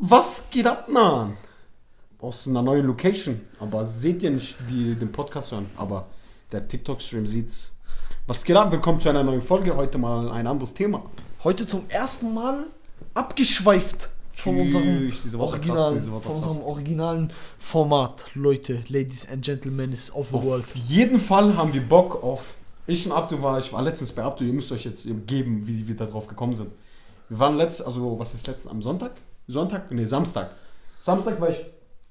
Was geht ab, Mann? Aus einer neuen Location. Aber seht ihr nicht, die den Podcast hören. Aber der TikTok-Stream sieht's. Was geht ab? Willkommen zu einer neuen Folge. Heute mal ein anderes Thema. Heute zum ersten Mal abgeschweift von Tschüss, unserem, diese Worte krass, Original, diese von unserem originalen Format. Leute, Ladies and Gentlemen of the World. Auf jeden Fall haben wir Bock auf. Ich und Abdu war, ich war letztens bei Abdu, ihr müsst euch jetzt geben, wie wir da drauf gekommen sind. Wir waren letzt, also was ist letztens, am Sonntag? Sonntag? Nee, Samstag. Samstag war ich,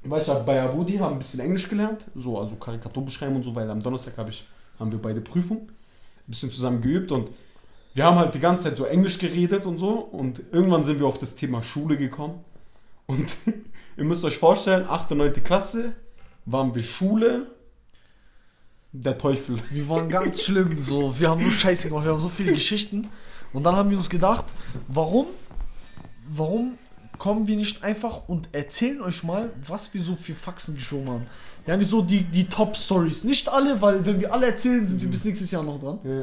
war ich bei Abudi, haben ein bisschen Englisch gelernt, so, also Karikatur beschreiben und so, weil am Donnerstag hab ich, haben wir beide Prüfung, ein bisschen zusammen geübt und wir haben halt die ganze Zeit so Englisch geredet und so und irgendwann sind wir auf das Thema Schule gekommen und ihr müsst euch vorstellen, 8. und 9. Klasse waren wir Schule, der Teufel. Wir waren ganz schlimm, so. Wir haben nur Scheiße gemacht, wir haben so viele Geschichten. Und dann haben wir uns gedacht, warum, warum kommen wir nicht einfach und erzählen euch mal, was wir so für Faxen geschoben haben. Wir haben so die, die Top-Stories. Nicht alle, weil wenn wir alle erzählen, sind wir bis nächstes Jahr noch dran. Ja.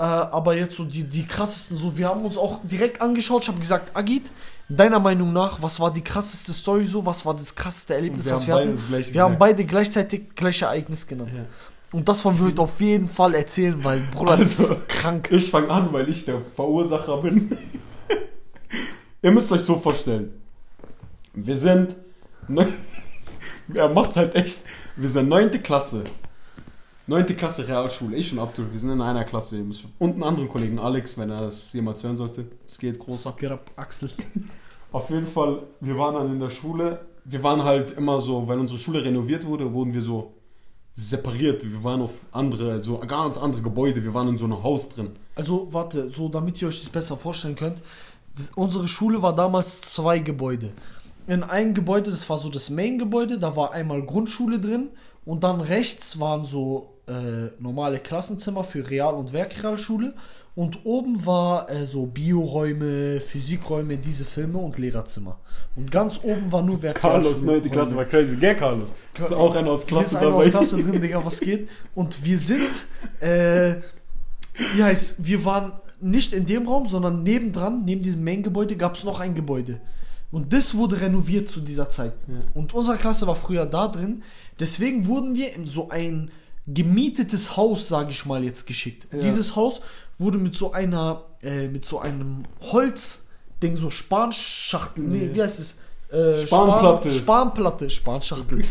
Äh, aber jetzt so die, die krassesten, so, wir haben uns auch direkt angeschaut. Ich habe gesagt, Agit, deiner Meinung nach, was war die krasseste Story so? Was war das krasseste Erlebnis, Wir was haben wir beide hatten? das Wir haben gesagt. beide gleichzeitig gleiche Ereignis genannt. Ja. Und das wollen wir heute auf jeden Fall erzählen, weil, Bruder, das Also- ist krank. Ich fange an, weil ich der Verursacher bin. Ihr müsst euch so vorstellen. Wir sind. Ne, er macht's halt echt. Wir sind 9. Klasse. 9. Klasse Realschule. Ich und Abdul. Wir sind in einer Klasse. Und einen anderen Kollegen, Alex, wenn er das jemals hören sollte. Es geht großer. Skirab, Axel. Auf jeden Fall, wir waren dann in der Schule. Wir waren halt immer so, weil unsere Schule renoviert wurde, wurden wir so separiert. Wir waren auf andere, so ganz andere Gebäude. Wir waren in so einem Haus drin. Also, warte, so damit ihr euch das besser vorstellen könnt. Das, unsere Schule war damals zwei Gebäude. In einem Gebäude, das war so das Main-Gebäude, da war einmal Grundschule drin und dann rechts waren so äh, normale Klassenzimmer für Real- und Werkrealschule und oben war äh, so Bioräume, Physikräume, diese Filme und Lehrerzimmer. Und ganz oben war nur Werkrealschule. Carlos, 9. Klasse war crazy. Gell, Carlos? Ist auch einer aus Klasse ist einer dabei. aus Klasse drin, Digga, was geht? Und wir sind, äh, wie heißt, wir waren nicht in dem Raum, sondern nebendran, neben diesem Main-Gebäude, gab es noch ein Gebäude. Und das wurde renoviert zu dieser Zeit. Ja. Und unsere Klasse war früher da drin. Deswegen wurden wir in so ein gemietetes Haus, sage ich mal, jetzt geschickt. Ja. Dieses Haus wurde mit so einer, äh, mit so einem Holzding, so Spanschachtel, nee, Nee. wie heißt es? Äh, Spanplatte. Span, Spanplatte, Spanschachtel.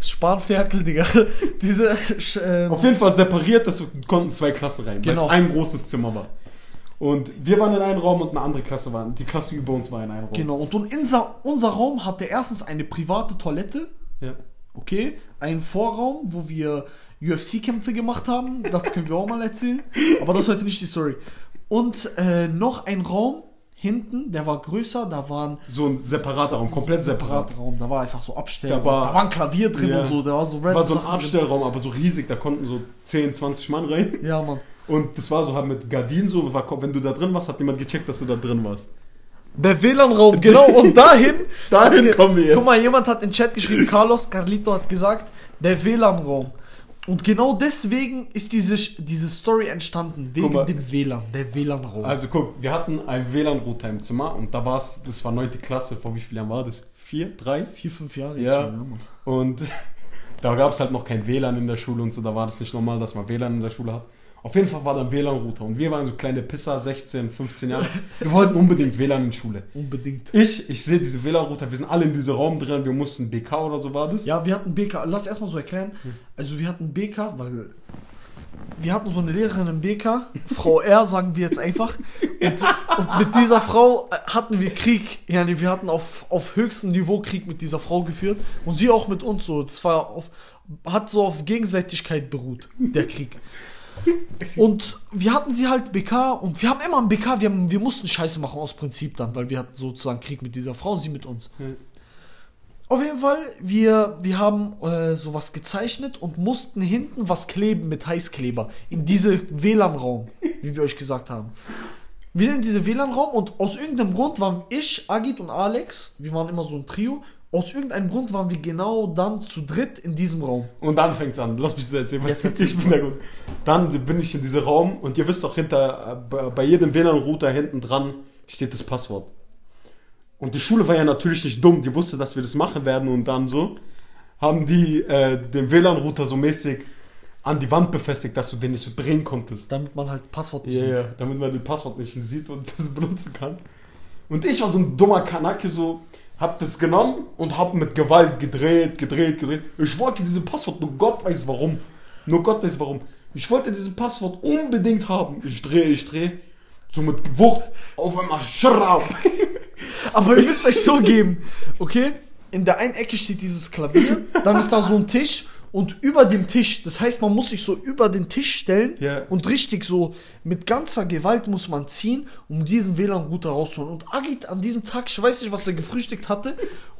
Spanferkel, Digga. Diese, äh, Auf jeden Fall separiert, dass konnten zwei Klassen rein, weil Genau. es ein großes Zimmer war. Und wir waren in einem Raum und eine andere Klasse war. Die Klasse über uns war in einem Raum. genau. Und unser, unser Raum hatte erstens eine private Toilette, Ja. okay, einen Vorraum, wo wir UFC-Kämpfe gemacht haben. Das können wir auch mal erzählen. Aber das ist heute nicht die Story. Und äh, noch ein Raum hinten, der war größer, da waren So ein separater Raum, komplett separat. separater Raum, da war einfach so Abstell. Da war- da war ein Klavier drin Ja. und so, da war so War so ein Sachen drin. Abstellraum, aber so riesig, da konnten so 10, 20 Mann rein. Ja, Mann. Und das war so halt mit Gardinen so, war, wenn du da drin warst, hat niemand gecheckt, dass du da drin warst. Der WLAN-Raum, genau. Und dahin, Dahin kommen wir jetzt. Guck mal, jemand hat in den Chat geschrieben, Carlos Carlito hat gesagt, der WLAN-Raum. Und genau deswegen ist diese, diese Story entstanden, wegen mal. dem WLAN, der WLAN-Raum. Also guck, wir hatten ein WLAN-Router im Zimmer und da war es, das war 9. Klasse, vor wie vielen Jahren war das? Vier? Drei? Vier, fünf Jahre Ja. Mann. Und da gab es halt noch kein WLAN in der Schule und so, da war das nicht normal, dass man WLAN in der Schule hat. Auf jeden Fall war da ein WLAN-Router und wir waren so kleine Pisser, 16, 15 Jahre. Wir wollten unbedingt WLAN in Schule. Unbedingt. Ich, ich sehe diese WLAN-Router, wir sind alle in diesem Raum drin, wir mussten BK oder so war das. Ja, wir hatten BK, lass erstmal so erklären. Also wir hatten BK, weil wir hatten so eine Lehrerin im BK, Frau R, sagen wir jetzt einfach. Und, und mit dieser Frau äh, hatten wir Krieg. Ja, wir hatten auf, auf höchstem Niveau Krieg mit dieser Frau geführt. Und sie auch mit uns so. Das war auf, hat so auf Gegenseitigkeit beruht, der Krieg. Und wir hatten sie halt BK und wir haben immer ein BK, wir, haben, wir mussten Scheiße machen aus Prinzip dann, weil wir hatten sozusagen Krieg mit dieser Frau und sie mit uns. Ja. Auf jeden Fall, wir, wir haben äh, sowas gezeichnet und mussten hinten was kleben mit Heißkleber in diese WLAN-Raum, wie wir euch gesagt haben. Wir sind in diese WLAN-Raum und aus irgendeinem Grund waren ich, Agit und Alex, wir waren immer so ein Trio, aus irgendeinem Grund waren wir genau dann zu dritt in diesem Raum. Und dann fängt's an. Lass mich das erzählen. Jetzt erzähl. ich bin da gut. Dann bin ich in diesem Raum und ihr wisst doch hinter, bei jedem WLAN-Router hinten dran steht das Passwort. Und die Schule war ja natürlich nicht dumm, die wusste, dass wir das machen werden und dann so haben die äh, den WLAN-Router so mäßig an die Wand befestigt, dass du den nicht so drehen konntest. Damit man halt Passwort nicht Ja, sieht. ja, damit man den Passwort nicht sieht und das benutzen kann. Und ich war so ein dummer Kanake, so, hab das genommen und hab mit Gewalt gedreht, gedreht, gedreht. Ich wollte diesen Passwort, nur Gott weiß warum. Nur Gott weiß warum. Ich wollte diesen Passwort unbedingt haben. Ich drehe, ich drehe. So mit Wucht. Auf einmal schraub. Aber ihr müsst euch so geben, okay? In der einen Ecke steht dieses Klavier, dann ist da so ein Tisch und über dem Tisch, das heißt, man muss sich so über den Tisch stellen Ja. und richtig so mit ganzer Gewalt muss man ziehen, um diesen WLAN-Router rauszuholen. Und Agit an diesem Tag, ich weiß nicht, was er gefrühstückt hatte,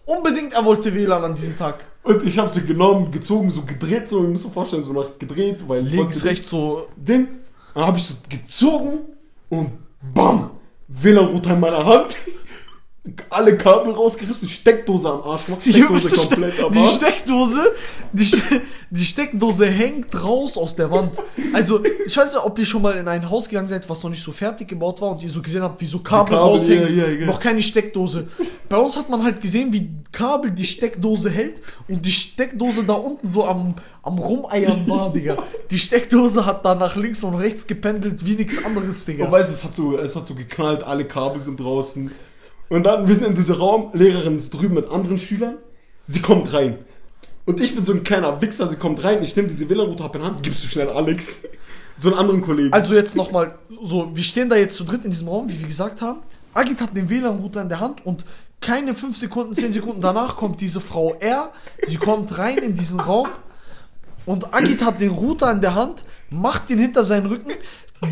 unbedingt er wollte WLAN an diesem Tag. Und ich hab sie genommen, gezogen, so gedreht, so, ihr müsst euch vorstellen, so nach gedreht, weil Links, rechts so. Ding. Dann habe ich so gezogen und BAM! WLAN-Router in meiner Hand. Alle Kabel rausgerissen, Steckdose am Arsch, macht Steckdose Jungs, komplett am die Arsch. Steckdose, die, die Steckdose hängt raus aus der Wand. Also, ich weiß nicht, ob ihr schon mal in ein Haus gegangen seid, was noch nicht so fertig gebaut war und ihr so gesehen habt, wie so Kabel, Kabel, raushängen, ja, ja, ja. noch keine Steckdose. Bei uns hat man halt gesehen, wie Kabel die Steckdose hält und die Steckdose da unten so am, am Rumeiern war, Digga. Die Steckdose hat da nach links und rechts gependelt wie nichts anderes, Digga. Und weißt du, es hat so, es hat so geknallt, alle Kabel sind draußen. Und dann, wir sind in diesem Raum, Lehrerin ist drüben mit anderen Schülern. Sie kommt rein. Und ich bin so ein kleiner Wichser, sie kommt rein, ich nehme diese WLAN-Router ab in Hand, gibst du schnell Alex. So einen anderen Kollegen. Also jetzt nochmal, so, wir stehen da jetzt zu dritt in diesem Raum, wie wir gesagt haben. Agit hat den WLAN-Router in der Hand und keine 5 Sekunden, 10 Sekunden danach kommt diese Frau R. Sie kommt rein in diesen Raum und Agit hat den Router in der Hand, macht ihn hinter seinen Rücken,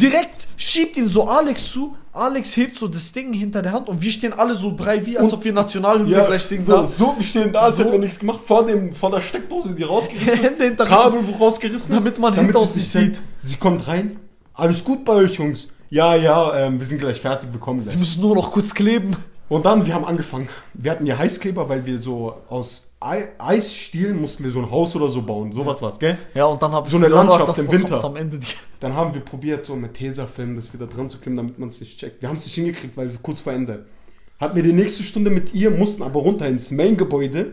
direkt schiebt ihn so Alex zu. Alex hebt so das Ding hinter der Hand und wir stehen alle so drei wie, als ob wir Nationalhymne ja, gleich singen. so, da. so, wir stehen da, als So. hätten wir nichts gemacht, vor, dem, vor der Steckdose, die rausgerissen ist. Hände hinter Kabel wo rausgerissen ist, Damit man hinter sie uns nicht sich sieht. Sie kommt rein. Alles gut bei euch, Jungs. Ja, ja, ähm, wir sind gleich fertig, wir kommen gleich. Wir müssen nur noch kurz kleben. Und dann, wir haben angefangen. Wir hatten hier Heißkleber, weil wir so aus Ei Eisstielen mussten wir so ein Haus oder so bauen. Sowas war's, gell? Ja, und dann hab So eine Landschaft im Winter. Am Ende Dann haben wir probiert, so mit Tesafilm das wieder dran zu klemmen, damit man es nicht checkt. Wir haben es nicht hingekriegt, weil wir kurz vor Ende. Hatten wir die nächste Stunde mit ihr, mussten aber runter ins Main-Gebäude.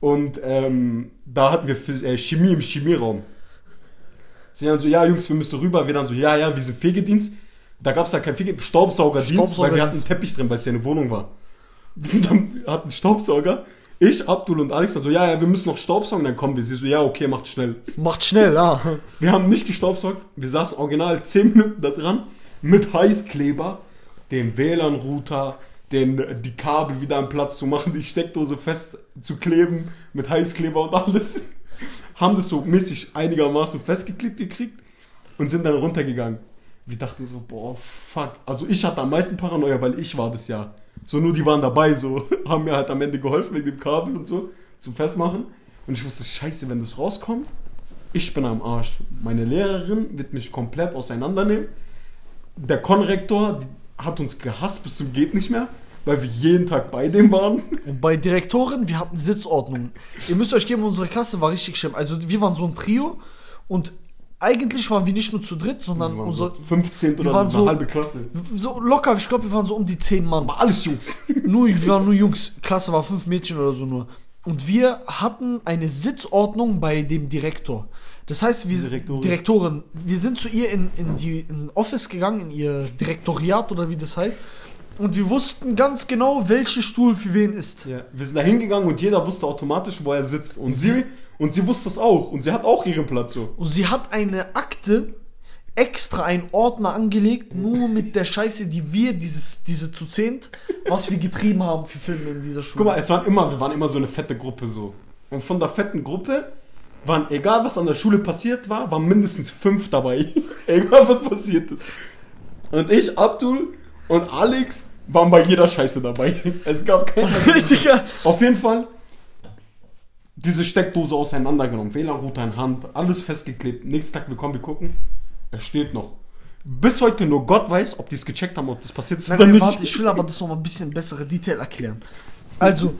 Und ähm, da hatten wir äh, Chemie im Chemieraum. Sie dann so, ja Jungs, wir müssen rüber. Wir dann so, ja, ja, wir sind Fegedienst. Da gab es ja keinen Fegedienst, Staubsaugerdienst, weil wir hatten einen Teppich drin, weil es ja eine Wohnung war. Wir sind dann, hatten einen Staubsauger. Ich, Abdul und Alex dann so, ja, ja, wir müssen noch Staubsaugen, dann kommen wir. Sie so, ja, okay, macht schnell. macht schnell, ja. Wir haben nicht gestaubsaugt. Wir saßen original 10 Minuten da dran mit Heißkleber, den WLAN-Router, den, die Kabel wieder am Platz zu machen, die Steckdose fest zu kleben mit Heißkleber und alles. Haben das so mäßig einigermaßen festgeklebt gekriegt und sind dann runtergegangen. Wir dachten so, boah, fuck. Also ich hatte am meisten Paranoia, weil ich war das ja. So nur die waren dabei, so haben mir halt am Ende geholfen wegen dem Kabel und so zum Festmachen. Und ich wusste, scheiße, wenn das rauskommt, ich bin am Arsch. Meine Lehrerin wird mich komplett auseinandernehmen. Der Konrektor hat uns gehasst bis zum geht nicht mehr, weil wir jeden Tag bei dem waren. Und bei Direktoren, wir hatten Sitzordnung. Ihr müsst euch geben, unsere Klasse war richtig schlimm. Also wir waren so ein Trio und eigentlich waren wir nicht nur zu dritt, sondern Wir waren unser, so 15 wir oder waren eine so- halbe Klasse. so locker, ich glaube, wir waren so um die 10 Mann. Aber alles Jungs. Nur, wir waren nur Jungs. Klasse war fünf Mädchen oder so nur. Und wir hatten eine Sitzordnung bei dem Direktor. Das heißt, wir Direktorin. Direktorin, wir sind zu ihr in, in die in Office gegangen, in ihr Direktoriat oder wie das heißt. Und wir wussten ganz genau, welcher Stuhl für wen ist. Ja, wir sind da hingegangen und jeder wusste automatisch, wo er sitzt. Und sie, und sie wusste es auch. Und sie hat auch ihren Platz so. Und sie hat eine Akte extra einen Ordner angelegt, nur mit der Scheiße, die wir, dieses, diese zu zehnt, was wir getrieben haben für Filme in dieser Schule. Guck mal, es waren immer, wir waren immer so eine fette Gruppe so. Und von der fetten Gruppe waren, egal was an der Schule passiert war, waren mindestens fünf dabei. egal was passiert ist. Und ich, Abdul und Alex waren bei jeder Scheiße dabei. Es gab keinen. Digga. Auf jeden Fall diese Steckdose auseinandergenommen, WLAN-Router in Hand, alles festgeklebt. Nächsten Tag, wir kommen, wir gucken, er steht noch. Bis heute nur Gott weiß, ob die es gecheckt haben, ob das passiert ist Nein, oder nicht. warte, ich will aber das noch mal ein bisschen bessere Detail erklären. Also,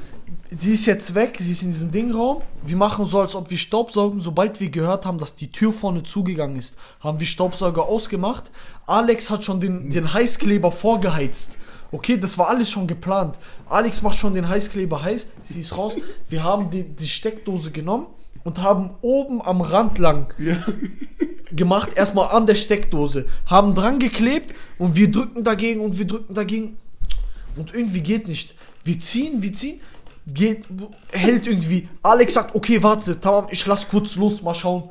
sie ist jetzt weg, sie ist in diesem Dingraum. Wir machen so, als ob wir Staubsaugen. Sobald wir gehört haben, dass die Tür vorne zugegangen ist, haben wir Staubsauger ausgemacht. Alex hat schon den, den Heißkleber vorgeheizt. Okay, das war alles schon geplant. Alex macht schon den Heißkleber heiß, sie ist raus. Wir haben die, die Steckdose genommen und haben oben am Rand lang gemacht, erstmal an der Steckdose, haben dran geklebt und wir drücken dagegen und wir drücken dagegen und irgendwie geht nicht. Wir ziehen, wir ziehen, geht, hält irgendwie. Alex sagt, okay, warte, tamam, ich lass kurz los, mal schauen.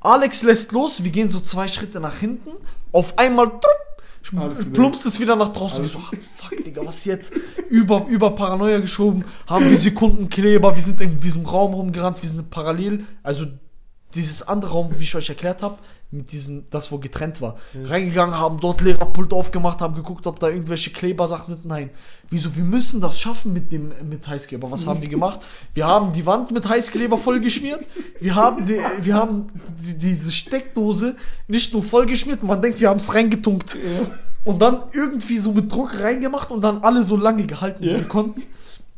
Alex lässt los, wir gehen so zwei Schritte nach hinten, auf einmal trupp, plumpst es wieder nach draußen. Ich so, ah, fuck, Digga, was jetzt? Über, über Paranoia geschoben, haben wir Sekundenkleber, wir sind in diesem Raum rumgerannt, wir sind parallel, also dieses andere Raum, wie ich euch erklärt habe, mit diesem, das wo getrennt war, reingegangen, haben dort Lehrerpult aufgemacht, haben geguckt, ob da irgendwelche Klebersachen sind. Nein, wieso? Wir müssen das schaffen mit dem mit Heißkleber. Was haben wir gemacht? Wir haben die Wand mit Heißkleber vollgeschmiert. Wir haben die, wir haben die, diese Steckdose nicht nur vollgeschmiert, man denkt, wir haben es reingetunkt. Und dann irgendwie so mit Druck reingemacht und dann alle so lange gehalten, wie Ja. wir konnten.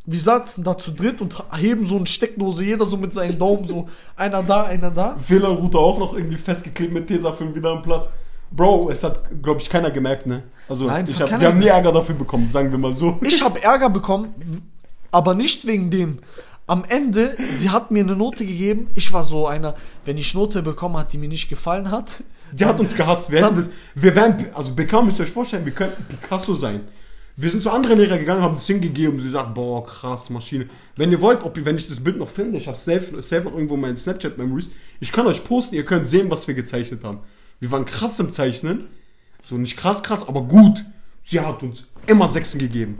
Wir saßen da zu dritt und heben so eine Steckdose, jeder so mit seinen Daumen, so einer da, einer da. WLAN-Router auch noch irgendwie festgeklebt mit Tesafilm wieder am Platz. Bro, es hat, glaube ich, keiner gemerkt, ne? Also, Nein, hab, wir haben nie. Ärger dafür bekommen, sagen wir mal so. Ich habe Ärger bekommen, aber nicht wegen dem. Am Ende, sie hat mir eine Note gegeben. Ich war so einer, wenn ich Note bekommen hat, die mir nicht gefallen hat. Die hat uns gehasst. Wir, Dann- das, wir wären, also BK müsst ihr euch vorstellen, wir könnten Picasso sein. Wir sind zu anderen Lehrer gegangen, haben das hingegeben. Sie sagt, boah, krass, Maschine. Wenn ihr wollt, ob ihr, wenn ich das Bild noch finde, ich habe safe, safe noch irgendwo in meinen Snapchat-Memories. Ich kann euch posten, ihr könnt sehen, was wir gezeichnet haben. Wir waren krass im Zeichnen. So nicht krass, krass, aber gut. Sie hat uns immer Sechsen gegeben.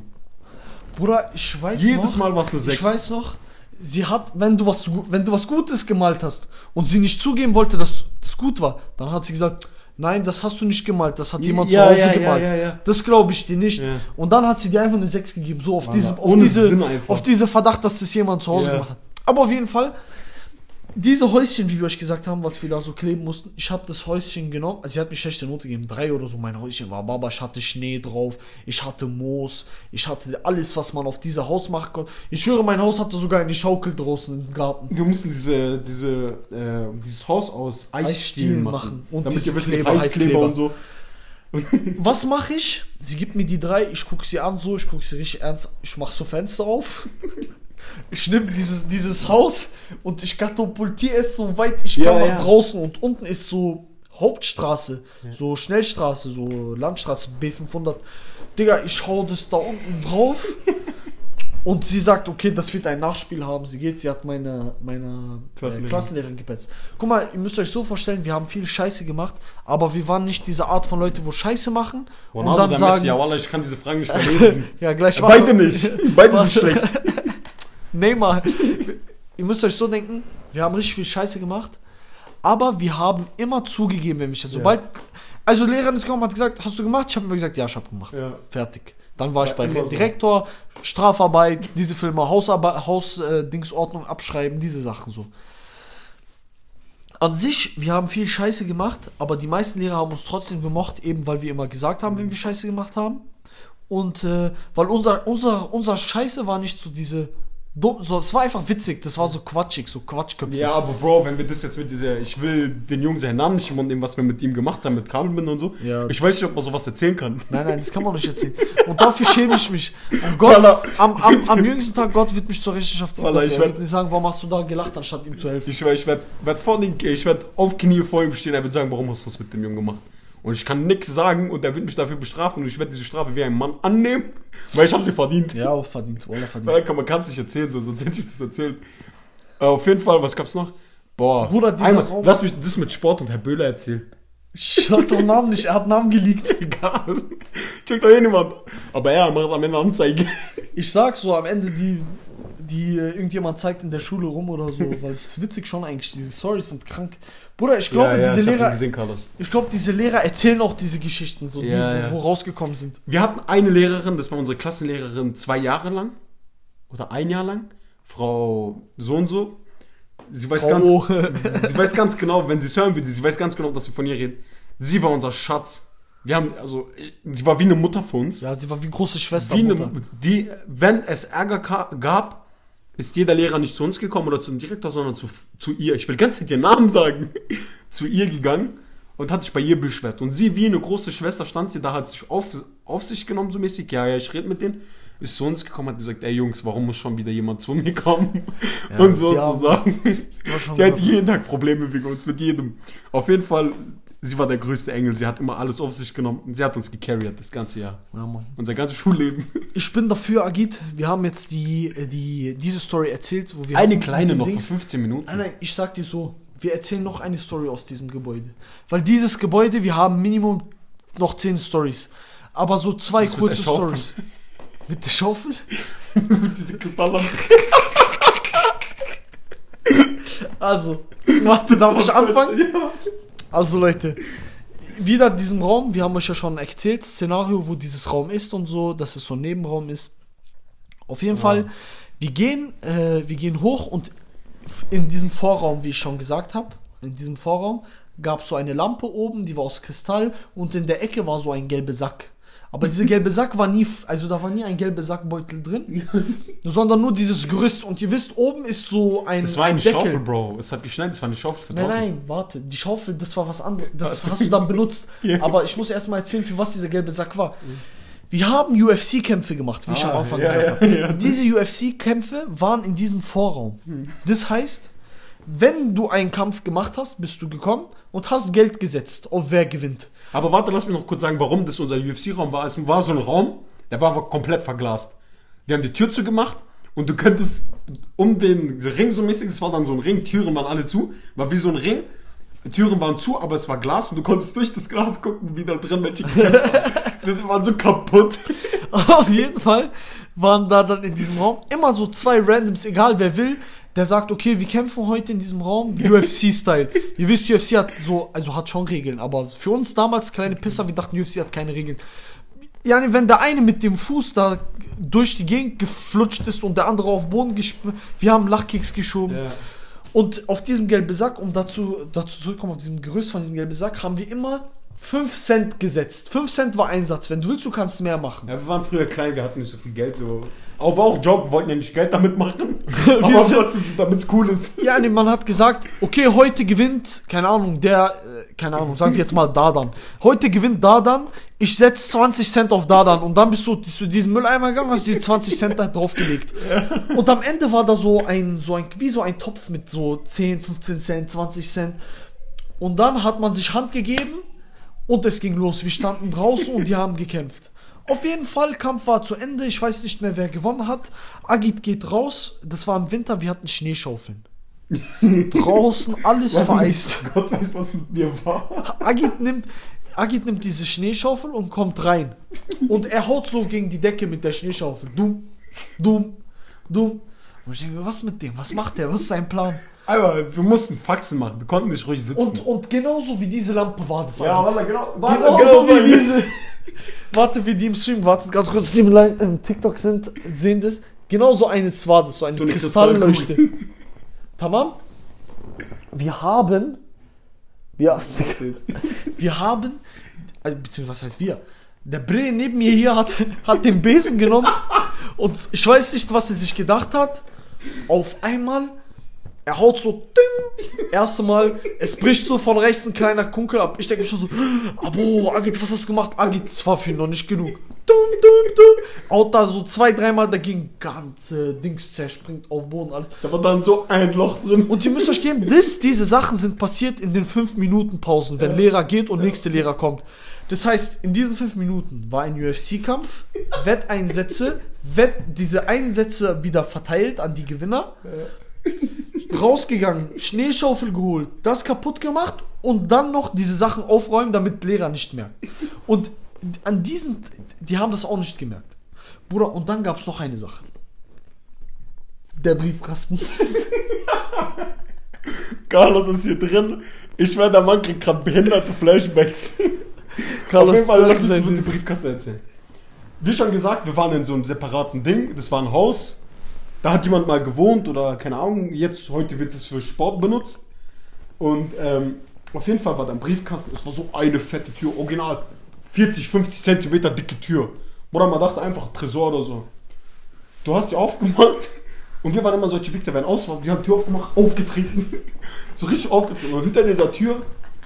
Bruder, ich weiß Jedes noch, Mal war es eine Sechs. Ich weiß noch, sie hat, wenn du was, wenn du was Gutes gemalt hast und sie nicht zugeben wollte, dass das gut war, dann hat sie gesagt, nein, das hast du nicht gemalt, das hat jemand Ja, zu Hause ja, gemalt. ja. Das glaube ich dir nicht. Und dann hat sie dir einfach eine 6 gegeben, so auf, Wallah, diesem, auf, diese, auf diese Verdacht, dass das jemand zu Hause gemacht hat. Aber auf jeden Fall, diese Häuschen, wie wir euch gesagt haben, was wir da so kleben mussten, ich habe das Häuschen genommen, also sie hat mir schlechte Note gegeben, drei oder so, mein Häuschen war Baba, ich hatte Schnee drauf, ich hatte Moos, ich hatte alles, was man auf dieser Haus machen konnte. Ich schwöre, mein Haus hatte sogar eine Schaukel draußen im Garten. Wir mussten diese, diese, äh, dieses Haus aus Eisstielen machen. machen. Und damit ihr wisst, Kleber, mit Heißkleber Heißkleber. und so. Was mache ich? Sie gibt mir die drei, ich gucke sie an so, ich gucke sie richtig ernst, ich mache so Fenster auf. Ich nehme dieses, dieses Haus und ich katapultiere es so weit ich Ja, kann nach ja. draußen und unten ist so Hauptstraße, so Schnellstraße, so Landstraße B500. Digga, ich hau das da unten drauf und sie sagt, okay, das wird ein Nachspiel haben. Sie geht, sie hat meine, meine äh, Klassenlehrerin. Klassenlehrerin gepetzt. Guck mal, ihr müsst euch so vorstellen, wir haben viel Scheiße gemacht, aber wir waren nicht diese Art von Leute, wo Scheiße machen Ronaldo, und dann Messi, sagen, ja, Wallah, ich kann diese Fragen nicht verlesen. ja, gleich Beide nicht. Beide sind schlecht. Neymar. Ihr müsst euch so denken, wir haben richtig viel Scheiße gemacht, aber wir haben immer zugegeben, wenn wir sobald also Lehrerin ist gekommen, hat gesagt, hast du gemacht? Ich habe mir gesagt, ja, ich habe gemacht. Ja. Fertig. Dann war ich Ja, bei immer so. Direktor, Strafarbeit, diese Filme, Hausarbeit, Haus äh, abschreiben, diese Sachen so. An sich, wir haben viel Scheiße gemacht, aber die meisten Lehrer haben uns trotzdem gemocht, eben weil wir immer gesagt haben, wenn wir Scheiße gemacht haben. Und äh, weil unser, unser, unser Scheiße war nicht so diese dumm, so, es war einfach witzig, das war so quatschig, so Quatschköpfe. Ja, aber Bro, wenn wir das jetzt mit dieser, ich will den Jungen seinen Namen nicht immer nehmen, was wir mit ihm gemacht haben, mit Kabelbinden und so. Ja. Ich weiß nicht, ob man sowas erzählen kann. Nein, nein, das kann man nicht erzählen. Und dafür schäme ich mich. Und Gott, am, am, am jüngsten Tag, Gott wird mich zur Rechenschaft ziehen. Ich er werd- wird nicht sagen, warum hast du da gelacht, anstatt ihm zu helfen. Ich, ich werde werd vor den, ich werd auf Knie vor ihm stehen, er wird sagen, warum hast du das mit dem Jungen gemacht? Und ich kann nichts sagen und er wird mich dafür bestrafen und ich werde diese Strafe wie ein Mann annehmen, weil ich habe sie verdient. Ja, auch verdient, Wallah verdient. Kann, man kann es nicht erzählen, so, sonst hätte ich das erzählt. Äh, auf jeden Fall, was gab's noch? Boah, Bruder, einmal, Raum- lass mich das mit Sport und Herr Böhler erzählen. Ich sag doch Namen nicht, er hat Namen geleakt. Egal. Checkt doch eh niemand. Aber er macht am Ende Anzeige. Ich sag so am Ende, die, die äh, irgendjemand zeigt in der Schule rum oder so, weil es ist witzig schon eigentlich, diese Stories sind krank. Bruder, ich glaube, diese ich hab ihn Lehrer, gesehen, ich glaube, diese Lehrer erzählen auch diese Geschichten, so die, Ja, ja. wo, wo rausgekommen sind. Wir hatten eine Lehrerin, das war unsere Klassenlehrerin, zwei Jahre lang. Oder ein Jahr lang. Frau so und so. Sie weiß, Frau ganz, O. sie weiß ganz genau, wenn sie es hören würde, sie weiß ganz genau, dass wir von ihr reden. Sie war unser Schatz. Wir haben, also, ich- sie war wie eine Mutter für uns. Ja, sie war wie große Schwester. wie eine, die, wenn es Ärger gab, ist jeder Lehrer nicht zu uns gekommen oder zum Direktor, sondern zu, zu ihr. Ich will ganz Zeit ihren Namen sagen. zu ihr gegangen und hat sich bei ihr beschwert. Und sie, wie eine große Schwester, stand sie da, hat sich auf, auf sich genommen, so mäßig, ja, ja, ich rede mit denen. Ist zu uns gekommen, hat gesagt, ey Jungs, warum muss schon wieder jemand zu mir kommen? und so ja, zu sagen. Die hat jeden Tag Probleme wegen uns, mit jedem. Auf jeden Fall, sie war der größte Engel. Sie hat immer alles auf sich genommen. Und sie hat uns gecarried das ganze Jahr. Ja, Mann. Unser ganzes Schulleben. Ich bin dafür, Agit. Wir haben jetzt die, äh, die, diese Story erzählt, wo wir. Eine mit kleine noch Dings- 15 Minuten. Nein, nein, ich sag dir so. Wir erzählen noch eine Story aus diesem Gebäude. Weil dieses Gebäude, wir haben Minimum noch 10 Stories. Aber so zwei Was mit kurze der Schaufel? Stories. Mit der Schaufel? Diese Kristalllampe. Also, warte, darf ich anfangen? Ja. Also Leute, wieder diesen Raum, wir haben euch ja schon erzählt, Szenario, wo dieses Raum ist und so, dass es so ein Nebenraum ist. Auf jeden Fall, wir gehen, äh, wir gehen hoch und in diesem Vorraum, wie ich schon gesagt habe, in diesem Vorraum gab es so eine Lampe oben, die war aus Kristall und in der Ecke war so ein gelber Sack. Aber dieser gelbe Sack war nie, also da war nie ein gelber Sackbeutel drin, sondern nur dieses Gerüst. Und ihr wisst, oben ist so ein Das war eine ein Deckel. Schaufel, Bro. Es hat geschneit, das war eine Schaufel für Nein, draußen. nein, warte. Die Schaufel, das war was anderes. Das hast du dann benutzt. Ja. Aber ich muss erst mal erzählen, für was dieser gelbe Sack war. Wir haben UFC-Kämpfe gemacht, wie ich Ah, am Anfang ja, gesagt ja, habe. ja. Diese UFC-Kämpfe waren in diesem Vorraum. Das heißt, wenn du einen Kampf gemacht hast, bist du gekommen und hast Geld gesetzt, auf wer gewinnt. Aber warte, lass mich noch kurz sagen, warum das unser UFC-Raum war. Es war so ein Raum, der war komplett verglast. Wir haben die Tür zugemacht und du könntest um den Ring so mäßig, es war dann so ein Ring, Türen waren alle zu, war wie so ein Ring. Türen waren zu, aber es war Glas und du konntest durch das Glas gucken, wie da drin welche gekämpft haben. Das war so kaputt. Auf jeden Fall waren da dann in diesem Raum immer so zwei Randoms, egal wer will, der sagt, okay, wir kämpfen heute in diesem Raum UFC-Style. Ihr wisst, UFC hat so, also hat schon Regeln, aber für uns damals kleine Pisser, wir dachten, UFC hat keine Regeln. Ja, wenn der eine mit dem Fuß da durch die Gegend geflutscht ist und der andere auf den Boden gespielt, wir haben Lachkicks geschoben. Und auf diesem gelben Sack, um dazu, dazu zurückzukommen, auf diesem Gerüst von diesem gelben Sack, haben wir immer 5 Cent gesetzt. 5 Cent war Einsatz. Wenn du willst, du kannst mehr machen. Ja, wir waren früher klein, wir hatten nicht so viel Geld, so. Aber auch joggen, wollten ja nicht Geld damit machen. Aber trotzdem, damit es cool ist. Ja, nee, man hat gesagt, okay, heute gewinnt, keine Ahnung, der, äh, keine Ahnung, sagen wir jetzt mal Dadan. Heute gewinnt Dadan, ich setz 20 Cent auf Dadan und dann bist du zu diesem Mülleimer gegangen, hast die 20 Cent da draufgelegt. Und am Ende war da so ein, so ein, wie so ein Topf mit so 10, 15 Cent, 20 Cent. Und dann hat man sich Hand gegeben und es ging los. Wir standen draußen und die haben gekämpft. Auf jeden Fall, Kampf war zu Ende. Ich weiß nicht mehr, wer gewonnen hat. Agit geht raus. Das war im Winter, wir hatten Schneeschaufeln. Draußen alles vereist. Gott weiß, was mit mir war. Agit nimmt, Agit nimmt diese Schneeschaufel und kommt rein. Und er haut so gegen die Decke mit der Schneeschaufel. Dumm, dumm, dumm. Und ich denke mir, was mit dem? Was macht der? Was ist sein Plan? Aber wir mussten Faxen machen, wir konnten nicht ruhig sitzen. Und, und genauso wie diese Lampe war das. ja, warte, genau. Genau, genau so wie diese. Warte, wie die im Stream, wartet ganz kurz, die im im TikTok sind, sehen das. Genau so eines war das, so eine, So eine Kristallleuchte. Tamam? Wir haben. Wir, wir haben. Also, beziehungsweise, was heißt wir? Der Bre neben mir hier hat, hat den Besen genommen und ich weiß nicht, was er sich gedacht hat. Auf einmal, er haut so, ding, erste Mal, es bricht so von rechts ein kleiner Kunkel ab. Ich denke schon so, Abo, Agit, was hast du gemacht? Agit, das war für ihn noch nicht genug. Dum, dum, dum. Haut da so zwei, dreimal dagegen, ganze Dings zerspringt auf Boden, alles. Da war dann so ein Loch drin. Und ihr müsst euch geben, das, diese Sachen sind passiert in den 5 Minuten Pausen, wenn Lehrer geht und nächste Lehrer kommt. Das heißt, in diesen 5 Minuten war ein UFC-Kampf, Wetteinsätze, Wett, diese Einsätze wieder verteilt an die Gewinner, rausgegangen, Schneeschaufel geholt, das kaputt gemacht und dann noch diese Sachen aufräumen, damit Lehrer nicht merken. Und an diesem, die haben das auch nicht gemerkt. Bruder, und dann gab es noch eine Sache. Der Briefkasten. Carlos ist hier drin. Ich schwör, der Mann kriegt gerade behinderte Flashbacks. Carlos, Auf jeden Fall, lass uns sein die Ding. Briefkaste erzählen. Wie schon gesagt, wir waren in so einem separaten Ding. Das war ein Haus. Da hat jemand mal gewohnt oder keine Ahnung. Jetzt, heute wird es für Sport benutzt. Und ähm, auf jeden Fall war da ein Briefkasten. Es war so eine fette Tür. Original. 40, 50 Zentimeter dicke Tür. Oder man dachte einfach Tresor oder so. Du hast sie aufgemacht. Und wir waren immer solche Wichser, wenn aus wir haben die Tür aufgemacht, aufgetreten. so richtig aufgetreten. Und hinter dieser Tür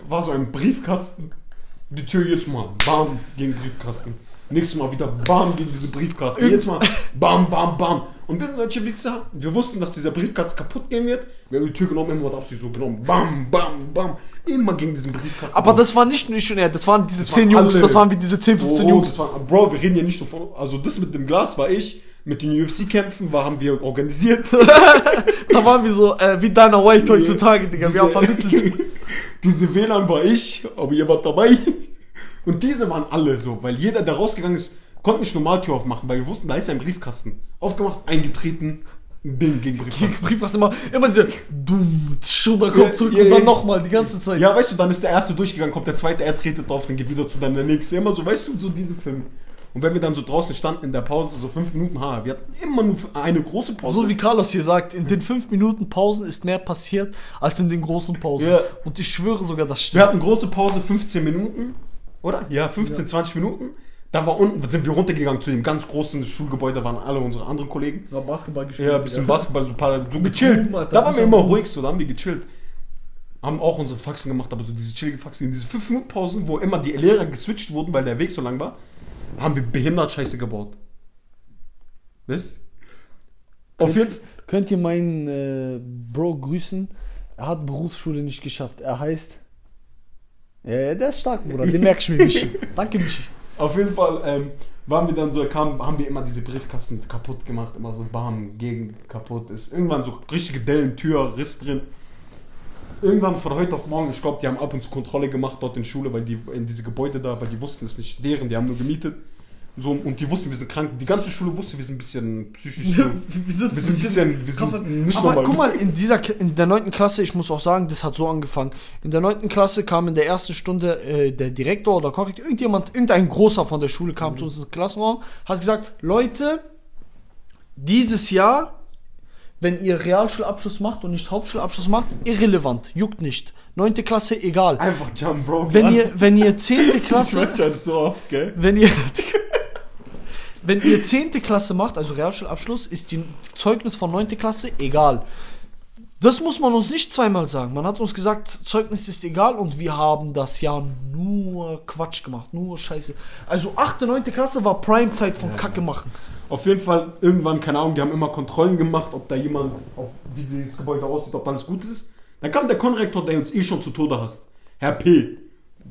war so ein Briefkasten. Die Tür jetzt mal, bam, gegen den Briefkasten. Nächstes Mal wieder bam gegen diesen Briefkasten. Jetzt mal bam, bam, bam. Und wir sind solche Wichser. Wir wussten, dass dieser Briefkasten kaputt gehen wird. Wir haben die Tür genommen, immer was so genommen. Bam, bam, bam. Immer gegen diesen Briefkasten. Aber das war nicht nur ich und er, das waren diese Das 10 waren Jungs, alle. das waren wie diese 10, 15 Oh, Jungs. war, Bro, wir reden hier nicht so von. Also, das mit dem Glas war ich. Mit den UFC-Kämpfen war, haben wir organisiert. Da waren wir so, äh, wie Dana White heutzutage, Digga. Wir haben vermittelt. diese WLAN war ich, aber ihr wart dabei. Und diese waren alle so, weil jeder, der rausgegangen ist, konnte nicht normal Tür aufmachen, weil wir wussten, da ist ein Briefkasten. Aufgemacht, eingetreten, Ding gegen Briefkasten. Briefkasten immer, immer diese, dumm, schon, da kommt zurück ja, und dann nochmal, die ganze Zeit. Ja, weißt du, dann ist der erste durchgegangen, kommt der zweite, er tretet drauf, dann geht wieder zu dann der nächste. Immer so, weißt du, so diese Filme. Und wenn wir dann so draußen standen in der Pause, so fünf Minuten, ha, wir hatten immer nur eine große Pause. So wie Carlos hier sagt, in den 5 Minuten Pausen ist mehr passiert als in den großen Pausen. Ja. Und ich schwöre sogar, das Wir stimmt. hatten große Pause, 15 Minuten, oder? Ja, 15, 20 Minuten. Da war unten, sind wir runtergegangen zu dem ganz großen Schulgebäude, da waren alle unsere anderen Kollegen. Ja, Basketball gespielt. Ja, ein bisschen Basketball, so ein paar, so gechillt. Alter, Da waren wir immer ruhig, so, da haben wir gechillt. Haben auch unsere Faxen gemacht, aber so diese chillige Faxen, in diese 5 Minuten Pausen, wo immer die Lehrer geswitcht wurden, weil der Weg so lang war, haben wir behindert Scheiße gebaut. Wisst? Auf jeden Fall. Könnt ihr meinen äh, Bro grüßen? Er hat Berufsschule nicht geschafft. Er heißt. Ja, der ist stark, Bruder. Den merk ich mir, Michi. Danke, Michi. Auf jeden Fall ähm, waren wir dann so, kam, haben wir immer diese Briefkasten kaputt gemacht, immer so bam, gegen kaputt ist. Irgendwann so richtige Dellen, Tür, Riss drin. Irgendwann von heute auf morgen, ich glaube, die haben ab und zu Kontrolle gemacht dort in Schule, weil die in diese Gebäude da, weil die wussten es nicht deren, die haben nur gemietet. So, und die wussten, wir sind krank. Die ganze Schule wusste, wir sind ein bisschen psychisch. wir sind, Wir sind ein bisschen, wir sind nicht Aber normal. guck mal, in dieser in der 9. Klasse, ich muss auch sagen, das hat so angefangen. In der 9. Klasse kam in der ersten Stunde äh, der Direktor oder korrekt, irgendjemand, irgendein großer von der Schule kam zu uns ins Klassenraum, hat gesagt, Leute, dieses Jahr, wenn ihr Realschulabschluss macht und nicht Hauptschulabschluss macht, irrelevant, juckt nicht. 9. Klasse, egal. Einfach Jump, Bro. Wenn Mann. ihr, wenn ihr 10. Ich Klasse, möchte das so oft, gell? wenn ihr, wenn ihr 10. Klasse macht, also Realschulabschluss, ist die Zeugnis von 9. Klasse egal. Das muss man uns nicht zweimal sagen. Man hat uns gesagt, Zeugnis ist egal und wir haben das Jahr nur Quatsch gemacht, nur Scheiße. Also 8. 9. Klasse war Primezeit von Kacke machen. Auf jeden Fall, irgendwann, keine Ahnung, die haben immer Kontrollen gemacht, ob da jemand, ob, wie dieses Gebäude aussieht, ob alles gut ist. Dann kam der Konrektor, der uns eh schon zu Tode hasst. Herr P.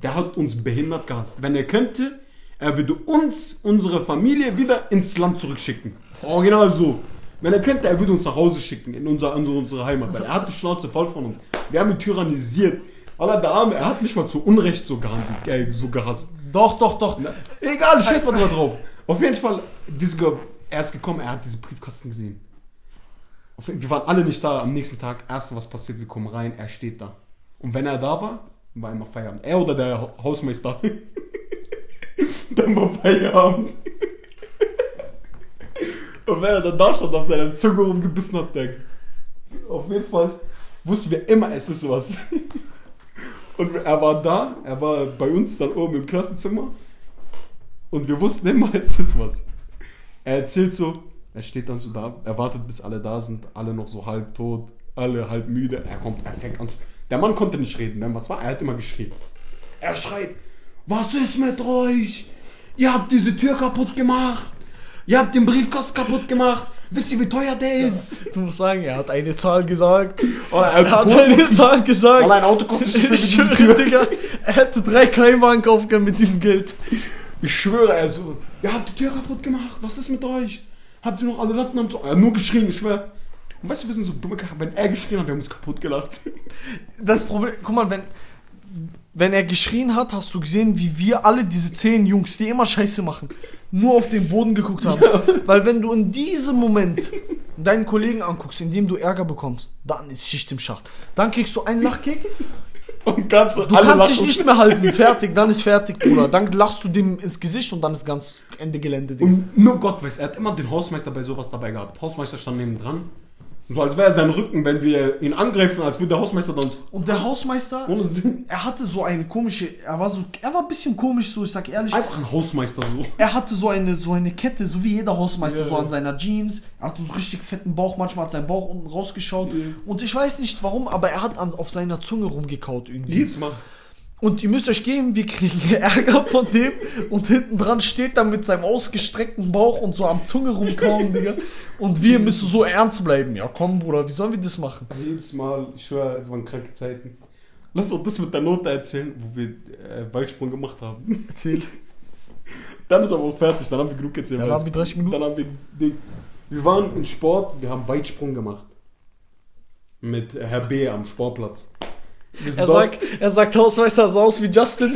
Der hat uns behindert gehasst. Wenn er könnte, er würde uns, unsere Familie wieder ins Land zurückschicken. Original so. Wenn er könnte, er würde uns nach Hause schicken, in unser, in unsere Heimat. Weil er hat die Schnauze voll von uns. Wir haben ihn tyrannisiert. Aller der Arme, er hat nicht mal zu Unrecht so gehandelt, äh, so gehasst. Doch, doch, doch. Egal, scheiß mal drauf. Auf jeden Fall, diese, er ist gekommen, er hat diese Briefkasten gesehen. Auf, wir waren alle nicht da am nächsten Tag. Erste, was passiert, wir kommen rein, er steht da. Und wenn er da war, war immer Feierabend. Er oder der Ha- Hausmeister. dann war Feierabend. Und wenn er dann da stand, auf seiner Zunge rumgebissen hat, der, auf jeden Fall wussten wir immer, es ist was. Und er war da, er war bei uns dann oben im Klassenzimmer. Und wir wussten immer, es ist was. Er erzählt so, er steht dann so da, er wartet, bis alle da sind, alle noch so halb tot, alle halb müde. Er kommt, er fängt an. Der Mann konnte nicht reden, wenn was war, er hat immer geschrien. Er schreit, was ist mit euch? Ihr habt diese Tür kaputt gemacht. Ihr habt den Briefkasten kaputt gemacht. Wisst ihr, wie teuer der ist? Du musst sagen, er hat eine Zahl gesagt. Oh, er hat eine Zahl gesagt. Weil ein Auto kostet wie diese schwöre, Digga, er hätte drei Kleinwagen kaufen können mit diesem Geld. Ich schwöre, er so, ihr habt die Tür kaputt gemacht, was ist mit euch? Habt ihr noch alle Latten am Zaun? Er hat nur geschrien, ich schwöre. Und weißt du, wir sind so dumme Kacker, wenn er geschrien hat, wir haben uns kaputt gelacht. Das Problem, guck mal, wenn, wenn er geschrien hat, hast du gesehen, wie wir alle diese zehn Jungs, die immer Scheiße machen, nur auf den Boden geguckt haben. Weil wenn du in diesem Moment deinen Kollegen anguckst, indem du Ärger bekommst, dann ist Schicht im Schacht. Dann kriegst du einen Lachkick, Und ganz so, du kannst dich nicht mehr halten, fertig, dann ist fertig, Bruder. Dann lachst du dem ins Gesicht und dann ist ganz Ende Gelände, Digga. Und nur Gott weiß, er hat immer den Hausmeister bei sowas dabei gehabt. Hausmeister stand neben dran. So als wäre es sein Rücken, wenn wir ihn angreifen, als würde der Hausmeister dann Und der Hausmeister, ohne Sinn. er hatte so eine komische, er war so, er war ein bisschen komisch, so, ich sag ehrlich. Einfach ein Hausmeister so. Er hatte so eine, so eine Kette, so wie jeder Hausmeister, Ja. so an seiner Jeans. Er hatte so richtig fetten Bauch, manchmal hat sein Bauch unten rausgeschaut. Und ich weiß nicht warum, aber er hat an, auf seiner Zunge rumgekaut irgendwie. Jedes Mal. Und ihr müsst euch geben, wir kriegen Ärger von dem und hinten dran steht er mit seinem ausgestreckten Bauch und so am Zunge rumkauen, Digga. Und wir müssen so ernst bleiben. Ja, komm, Bruder, wie sollen wir das machen? Jedes Mal, ich schwöre, es waren kranke Zeiten. Lass uns das mit der Note erzählen, wo wir äh, Weitsprung gemacht haben. Erzähl. Dann ist aber auch fertig, dann haben wir genug erzählt. Dann haben wir 30 Minuten. Dann haben wir, Ding. wir waren im Sport, wir haben Weitsprung gemacht. Mit Herr B am Sportplatz. Er sagt, er sagt Hausmeister, er sah aus wie Justin.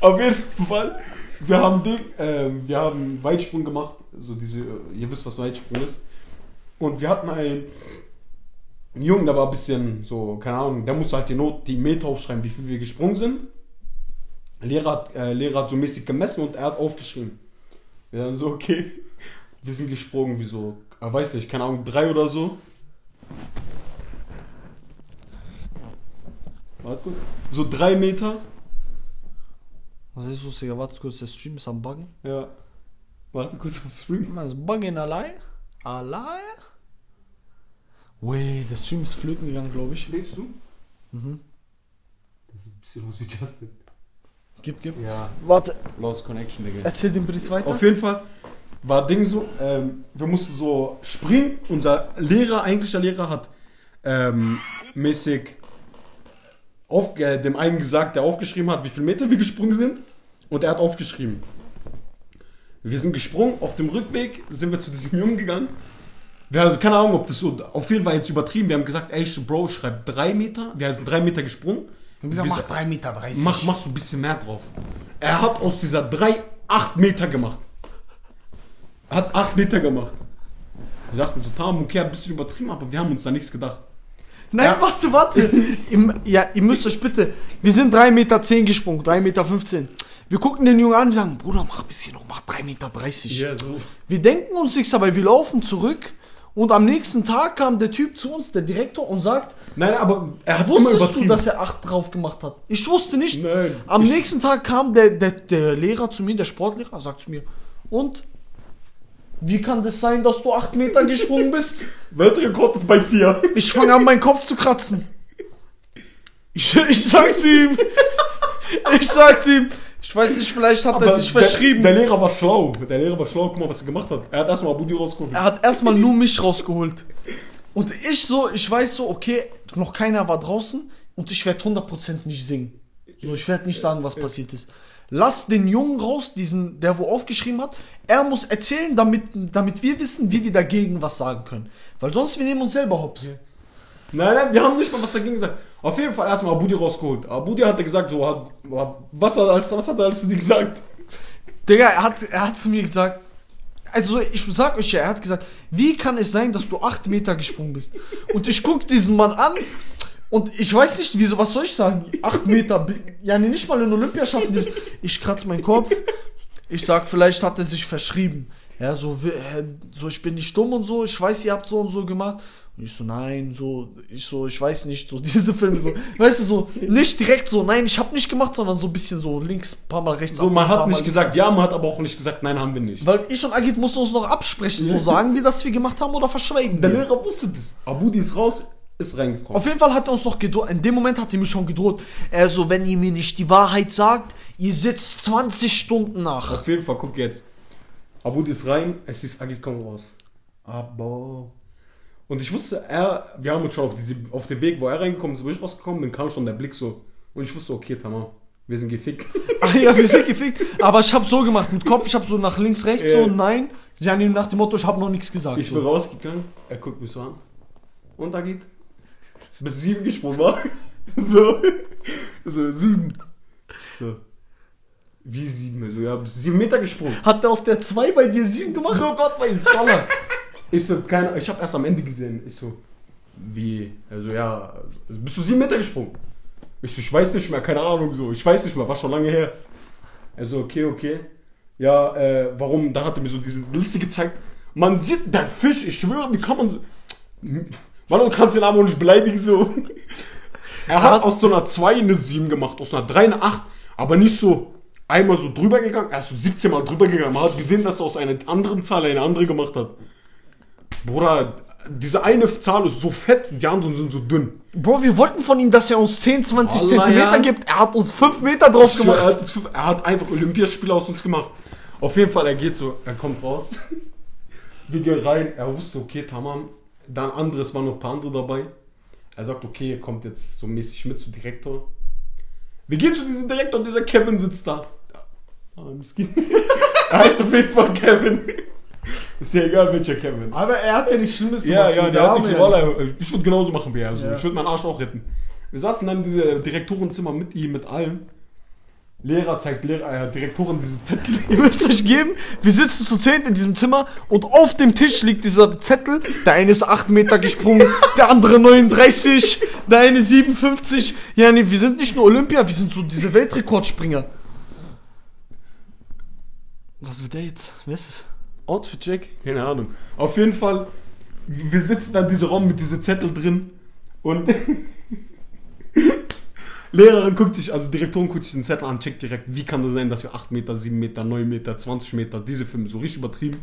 Auf jeden Fall, wir haben, Ding, ähm, wir haben Weitsprung gemacht. So diese, äh, ihr wisst, was Weitsprung ist. Und wir hatten einen Jungen, der war ein bisschen so, keine Ahnung, der musste halt die, Not, die Meter aufschreiben, wie viel wir gesprungen sind. Lehrer hat, äh, Lehrer hat so mäßig gemessen und er hat aufgeschrieben. Wir dann so, okay, wir sind gesprungen, wie so, äh, weiß nicht, keine Ahnung, drei oder so. Warte gut. So drei Meter. Was ist los, Digga? Warte kurz, der Stream ist am Buggen. Ja. Warte kurz auf Stream. Man ist Buggen allein. Allein? Wait, der Stream ist flöten gegangen, glaube ich. Lebst du? Mhm. Das ist ein bisschen aus wie Justin. Gib, gib. Ja. Warte, Lost Connection, Digga. erzähl den Bericht weiter. Auf jeden Fall war Ding so, ähm, wir mussten so springen. Unser Lehrer, eigentlicher Lehrer, hat ähm, mäßig auf, äh, dem einen gesagt, der aufgeschrieben hat, wie viele Meter wir gesprungen sind. Und er hat aufgeschrieben. Wir sind gesprungen, auf dem Rückweg sind wir zu diesem Jungen gegangen. Wir haben keine Ahnung, ob das so, auf jeden Fall jetzt übertrieben. Wir haben gesagt, ey, Bro, schreib drei Meter. Wir sind drei Meter gesprungen. Wir haben gesagt, mach 3,30 Meter. 30. Mach, mach so ein bisschen mehr drauf. Er hat aus dieser 3 8 Meter gemacht. Er hat 8 Meter gemacht. Wir dachten so, Tam, okay, ein bisschen übertrieben, aber wir haben uns da nichts gedacht. Nein, Ja. warte, warte. Im, ja, ihr müsst euch bitte. Wir sind 3,10 Meter gesprungen, 3,15 Meter. Wir gucken den Jungen an und sagen, Bruder, mach ein bisschen noch, mach 3,30 Meter. Ja, so. Wir denken uns nichts dabei, wir laufen zurück und am nächsten Tag kam der Typ zu uns, der Direktor, und sagt, Nein, aber er hat immer wusstest du, übertrieben. dass er 8 drauf gemacht hat? Ich wusste nicht. Nein. Am nächsten Tag kam der, der, der Lehrer zu mir, der Sportlehrer, sagt zu mir, und? Wie kann das sein, dass du 8 Meter gesprungen bist? Weltrekord ist bei 4. Ich fange an, meinen Kopf zu kratzen. Ich, ich sag zu ihm, ich sag zu ihm, ich weiß nicht, vielleicht hat er sich verschrieben. Der, der Lehrer war schlau. Der Lehrer war schlau. Guck mal, was er gemacht hat. Er hat erstmal Abudi rausgeholt. er hat erstmal nur mich rausgeholt. Und ich so, ich weiß so, okay, noch keiner war draußen und ich werde 100% nicht singen. So, ich werde nicht sagen, was passiert ist. Lass den Jungen raus, diesen, der wo aufgeschrieben hat. Er muss erzählen, damit, damit wir wissen, wie wir dagegen was sagen können. Weil sonst wir nehmen uns selber hops. Nein, nein, wir haben nicht mal was dagegen gesagt. Auf jeden Fall erstmal Abudi rausgeholt. Abudi hat gesagt, so, hat, was, hat, was hat er alles zu dir gesagt? Digga, er hat, er hat zu mir gesagt, also ich sag euch ja, er hat gesagt, wie kann es sein, dass du 8 Meter gesprungen bist? Und ich guck diesen Mann an und ich weiß nicht, wieso, was soll ich sagen? 8 Meter, ja nicht mal in Olympia schaffen Ich kratze meinen Kopf, ich sag, vielleicht hat er sich verschrieben. Ja, so, so, ich bin nicht dumm und so, ich weiß, ihr habt so und so gemacht. Und ich so, nein, so, ich so, ich weiß nicht, so diese Filme so, weißt du, so, nicht direkt so, nein, ich hab nicht gemacht, sondern so ein bisschen so links, paar Mal rechts. So, ab, man hat nicht gesagt ja, man hat aber auch nicht gesagt, nein, haben wir nicht. weil ich und Agit mussten uns noch absprechen. So sagen wir, dass wir gemacht haben oder verschweigen Der. Lehrer wusste das. Abudi ist raus, ist reingekommen. Auf jeden Fall hat er uns noch gedroht. In dem Moment hat er mir schon gedroht. Er so, wenn ihr mir nicht die Wahrheit sagt, ihr sitzt 20 Stunden nach. Auf jeden Fall, guck jetzt. Abudi ist rein, es ist Agit komm raus. Aber. Und ich wusste, er, wir haben uns schon auf, diese, auf dem Weg, wo er reingekommen ist, wo ich rausgekommen bin, kam schon der Blick so. Und ich wusste, okay, tamam, wir sind gefickt. Ah ja, wir sind gefickt. Aber ich habe so gemacht mit Kopf. Ich habe so nach links, rechts, Ja. so nein. Ja, nee, nach dem Motto, ich habe noch nichts gesagt. Ich bin so. rausgegangen, er guckt mich so an. Und Agit? Bis sieben gesprungen war. So. So, sieben. So. Wie sieben? So, ja, bis sieben Meter gesprungen. Hat der aus der 2 bei dir 7 gemacht? Oh Gott, weiß Allah. Ich so, keine, ich habe erst am Ende gesehen. Ich so, wie? Also ja, bist du sieben Meter gesprungen? Ich so, ich weiß nicht mehr, keine Ahnung so. Ich weiß nicht mehr, war schon lange her. Also okay, okay. Ja, äh, warum? Dann hat er mir so diese Liste gezeigt. Man sieht, der Fisch, ich schwöre, wie kann man so... Mann, du kannst den aber nicht beleidigen so. Er hat aus so einer 2 eine 7 gemacht, aus einer 3 eine 8, aber nicht so einmal so drüber gegangen, er ist so 17 Mal drüber gegangen. Man hat gesehen, dass er aus einer anderen Zahl eine andere gemacht hat. Bruder, diese eine Zahl ist so fett, die anderen sind so dünn. Bro, wir wollten von ihm, dass er uns 10, 20 Allah, Zentimeter ja. gibt. Er hat uns 5 Meter drauf schwör, Er gemacht. hat, fünf- er hat einfach Olympiaspiele aus uns gemacht. Auf jeden Fall, er geht so, er kommt raus. Wir gehen rein, er wusste, okay, tamam. Dann anderes waren noch ein paar andere dabei. Er sagt, okay, ihr kommt jetzt so mäßig mit zu Direktor. Wir gehen zu diesem Direktor und dieser Kevin sitzt da. Ah, Miskin. er heißt auf jeden Fall Kevin. Ist ja egal, welcher Kevin. Aber er hat ja nichts Schlimmes Ja, ja, der hat Arme nicht, ja Wallah, ich würde genauso machen wie er. So. Ja. Ich würde meinen Arsch auch retten. Wir saßen dann in diesem Direktorenzimmer mit ihm, mit allem. Lehrer zeigt Lehrer, äh, Direktorin diese Zettel. Ihr müsst euch geben, wir sitzen zu zehnt in diesem Zimmer und auf dem Tisch liegt dieser Zettel. Der eine ist 8 Meter gesprungen, der andere 39, der eine 57. Ja, nee, wir sind nicht nur Olympia, wir sind so diese Weltrekordspringer. Was will der jetzt? Wer ist es? Outfit-Check? Keine Ahnung. Auf jeden Fall, wir sitzen in diesem Raum mit diesen Zettel drin und Lehrerin guckt sich, also Direktorin guckt sich den Zettel an, checkt direkt, wie kann das sein, dass wir 8 Meter, 7 Meter, 9 Meter, 20 Meter, diese Filme so richtig übertrieben.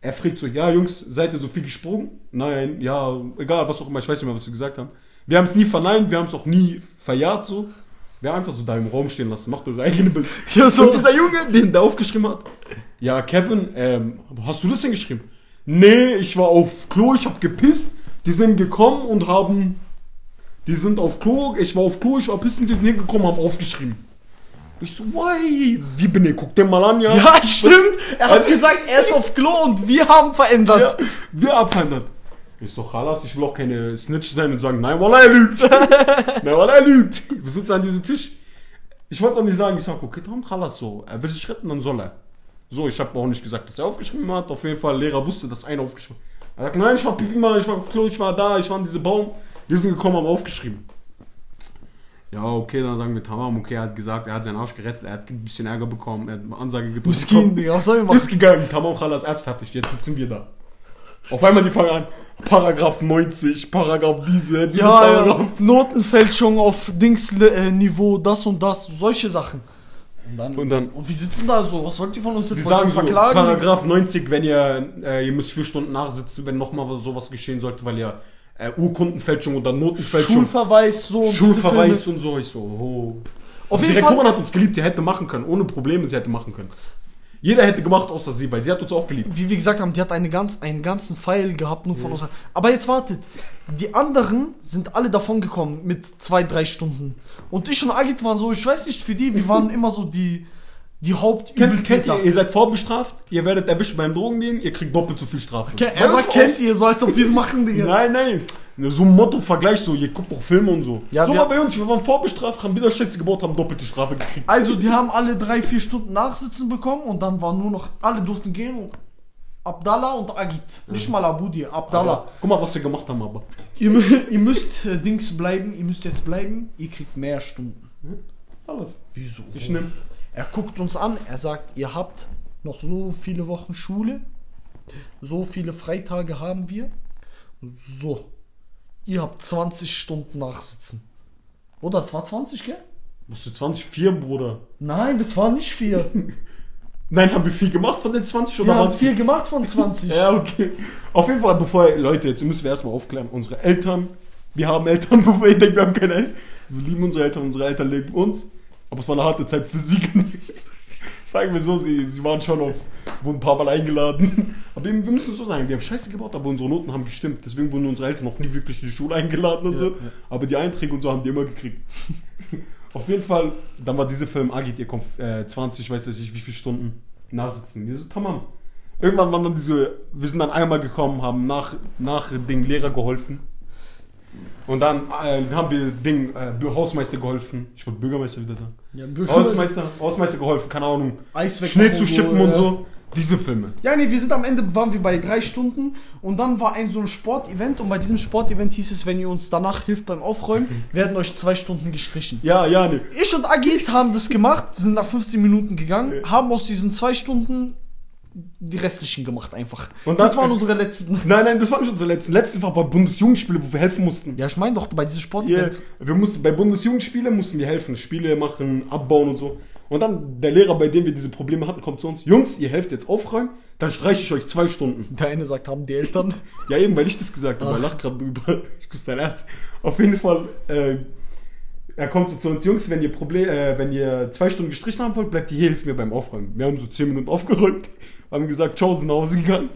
Er fragt so, ja Jungs, seid ihr so viel gesprungen? Nein, ja, egal, was auch immer, ich weiß nicht mehr, was wir gesagt haben. Wir haben es nie verneint, wir haben es auch nie verjahrt so. Wir haben einfach so da im Raum stehen lassen, macht eure eigene Bild. Ja, so. Und dieser Junge, den der aufgeschrieben hat, ja, Kevin, ähm, hast du das denn geschrieben? Nee, ich war auf Klo, ich hab gepisst. Die sind gekommen und haben. Die sind auf Klo, ich war auf Klo, ich war pissen, die sind hingekommen, haben aufgeschrieben. Ich so, why? Wie bin ich? Guck dir mal an, ja. Ja, stimmt. Er hat Also- gesagt, er ist auf Klo und wir haben verändert. Ja, wir abverändert. Ich so, Chalas, ich will auch keine Snitch sein und sagen, nein, Wallah, er lügt. nein, Wallah, er lügt. Wir sitzen an diesem Tisch. Ich wollte noch nicht sagen, ich sag, okay, darum Chalas so. Er will sich retten, dann soll er. So, ich habe auch nicht gesagt, dass er aufgeschrieben hat. Auf jeden Fall, Lehrer wusste, dass einer aufgeschrieben hat. Er sagt, nein, ich war Pipi, Mann, ich war auf Klo, ich war da, ich war in diesem Baum. Die sind gekommen, haben aufgeschrieben. Ja, okay, dann sagen wir Tamam, okay, er hat gesagt, er hat seinen Arsch gerettet, er hat ein bisschen Ärger bekommen, er hat eine Ansage gedrückt. Miskin, Digga, was soll ich machen? Ist gegangen, Tamam Khalas, er ist fertig, jetzt sitzen wir da. Auf einmal die fangen an, Paragraph 90, Paragraph diese, diese Ja, ja, Paragraph. Notenfälschung auf Dings-Niveau, das und das, solche Sachen. Und dann, Und dann- und wir sitzen da so, was sollt ihr von uns jetzt sagen so, verklagen? Paragraph 90, wenn ihr, äh, ihr müsst vier Stunden nachsitzen, wenn nochmal sowas geschehen sollte, weil ihr äh, Urkundenfälschung oder Notenfälschung, Schulverweis, so. Schulverweis und so. Ich so, oh. Auf die jeden Direktorin Fall, hat uns geliebt, die hätte machen können, ohne Probleme, sie hätte machen können. Jeder hätte gemacht, außer sie, weil sie hat uns auch geliebt. wie wir gesagt haben, die hat eine ganz, einen ganzen Pfeil gehabt, nur von uns. Aber jetzt wartet, die anderen sind alle davon gekommen mit zwei, drei Stunden. Und ich und Agit waren so, ich weiß nicht, für die, wir waren immer so die, die Kennt, kennt Hauptübeltäter. ihr, ihr seid vorbestraft, ihr werdet erwischt beim Drogennehmen, ihr kriegt doppelt so viel Strafe. Bei Er sagt, kennt ihr, so als ob wir es machen, Digga. Nein, nein. So ein Motto-Vergleich, so, ihr guckt doch Filme und so. Ja, so war bei uns, wir waren vorbestraft, haben wieder Schätze gebaut, haben doppelte Strafe gekriegt. Also, die haben alle drei, vier Stunden Nachsitzen bekommen und dann war nur noch, alle durften gehen und Abdallah und Agit. Nicht mal Abudi, Abdallah. Aber, guck mal, was wir gemacht haben, aber. Ihr, ihr müsst äh, Dings bleiben, ihr müsst jetzt bleiben, ihr kriegt mehr Stunden. Alles. Wieso? Ich nehm. Er guckt uns an, er sagt, ihr habt noch so viele Wochen Schule, so viele Freitage haben wir. So, ihr habt 20 Stunden Nachsitzen. Oder, das war 20, gell? Musst du 24, Bruder. Nein, das war nicht vier. Nein, haben wir viel gemacht von den 20 oder Wir haben vier gemacht von 20. Ja, okay. Auf jeden Fall, bevor, Leute, jetzt müssen wir erstmal aufklären. Unsere Eltern, wir haben Eltern, bevor ihr denkt, wir haben keine Eltern. Wir lieben unsere Eltern, unsere Eltern lieben uns. Aber es war eine harte Zeit für sie. Sagen wir so, sie, sie waren schon auf, wurden ein paar Mal eingeladen. Aber wir, wir müssen es so sagen, wir haben Scheiße gebaut, aber unsere Noten haben gestimmt. Deswegen wurden unsere Eltern noch nie wirklich in die Schule eingeladen und so. ja. Aber die Einträge und so haben die immer gekriegt. Auf jeden Fall, dann war dieser Film, Agit, ihr kommt äh, 20, weiß ich nicht wie viele Stunden nachsitzen. Wir so, tamam. Irgendwann waren dann diese, wir sind dann einmal gekommen, haben nach, nach dem Lehrer geholfen. Und dann äh, haben wir Ding, äh, Hausmeister geholfen. Ich wollte Bürgermeister wieder sagen. Ja, Hausmeister, Hausmeister geholfen, keine Ahnung. Eis weg Schnee zu schippen und so. Diese Filme. Ja, nee, wir sind am Ende, waren wir bei drei Stunden und dann war ein so ein Sportevent und bei diesem Sportevent hieß es, wenn ihr uns danach hilft beim Aufräumen, werden euch zwei Stunden gestrichen. Ja, ja, nee. Ich und Agit haben das gemacht, sind nach 15 Minuten gegangen, haben aus diesen zwei Stunden die restlichen gemacht einfach. Und das das- waren unsere letzten. Nein, nein, das war nicht unser letzten. Letzten war bei Bundesjugendspiele, wo wir helfen mussten. Ja, ich meine doch bei diesem Ja, Sportevent. wir mussten bei Bundesjugendspiele mussten wir helfen, Spiele machen, abbauen und so. Und dann der Lehrer, bei dem wir diese Probleme hatten, kommt zu uns, Jungs, ihr helft jetzt aufräumen, dann streiche ich euch zwei Stunden. Der eine sagt, haben die Eltern. Ja, eben, weil ich das gesagt habe, er lacht gerade drüber. Ich küsse dein Herz. Auf jeden Fall, äh, er kommt so zu uns, Jungs, wenn ihr Problem, äh, wenn ihr zwei Stunden gestrichen haben wollt, bleibt ihr hier, hilft mir beim Aufräumen. Wir haben so zehn Minuten aufgeräumt, haben gesagt, ciao, sind nach Hause gegangen.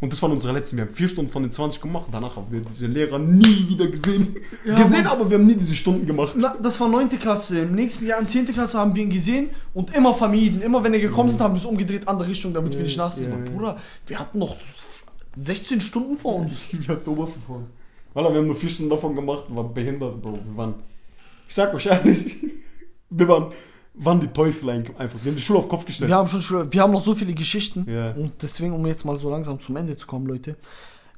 Und das waren unsere letzten. Wir haben vier Stunden von den 20 gemacht. Danach haben wir diese Lehrer nie wieder gesehen. Ja, gesehen, aber wir haben nie diese Stunden gemacht. Na, das war 9. Klasse. Im nächsten Jahr, in 10. Klasse, haben wir ihn gesehen und immer vermieden. Immer wenn er gekommen ist, haben wir es umgedreht, andere Richtung, damit wir nicht nachsehen. ja, ja. Bruder, wir hatten noch 16 Stunden vor uns. Ich hatte Oberverfahren. Weil wir haben nur vier Stunden davon gemacht und waren behindert, Bro. Wir waren, ich sag euch ehrlich, wir waren, waren die Teufel ein- einfach. Wir haben die Schule auf den Kopf gestellt. Wir haben schon, wir haben noch so viele Geschichten. Ja. Und deswegen, um jetzt mal so langsam zum Ende zu kommen, Leute.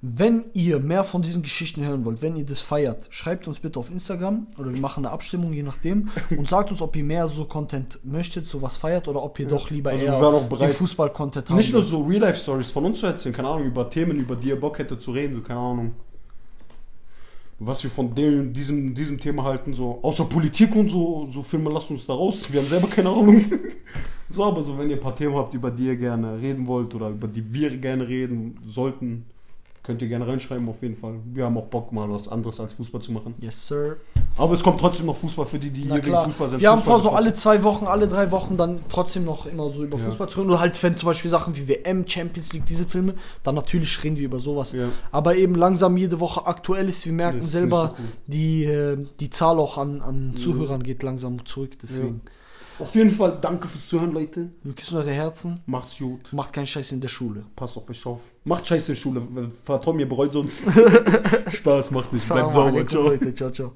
Wenn ihr mehr von diesen Geschichten hören wollt, wenn ihr das feiert, schreibt uns bitte auf Instagram oder wir machen eine Abstimmung, je nachdem, und sagt uns, ob ihr mehr so Content möchtet, sowas feiert, oder ob ihr doch lieber Also eher die Fußball-Content haben. Nicht nur so Real-Life-Stories von uns zu erzählen, keine Ahnung, über Themen, über die ihr Bock hättet zu reden, keine Ahnung. Was wir von dem, diesem, diesem Thema halten, so, außer Politik und so, so Filme lasst uns da raus. Wir haben selber keine Ahnung. so, aber so, wenn ihr ein paar Themen habt, über die ihr gerne reden wollt oder über die wir gerne reden sollten, könnt ihr gerne reinschreiben, auf jeden Fall. Wir haben auch Bock, mal was anderes als Fußball zu machen. Yes, sir. Aber es kommt trotzdem noch Fußball für die, die Na hier klar. wegen Fußball sind. Wir haben Fußball vor, so alle zwei Wochen, alle drei Wochen dann trotzdem noch immer so über Ja. Fußball zu reden. Oder halt, wenn zum Beispiel Sachen wie WM, Champions League, diese Filme, dann natürlich reden wir über sowas. Ja. Aber eben langsam jede Woche aktuell ist. Wir merken ist selber, so cool. die, äh, die Zahl auch an, an Zuhörern geht langsam zurück. Deswegen, Auf jeden Fall danke fürs Zuhören, Leute. wir küssen eure Herzen. Macht's gut. Macht keinen Scheiß in der Schule. Passt auf euch auf. Macht Scheiße in Schule. Vertraut mir, bereut sonst. Spaß, macht nicht. Bleibt sauber. Ciao. Leute. Ciao, ciao.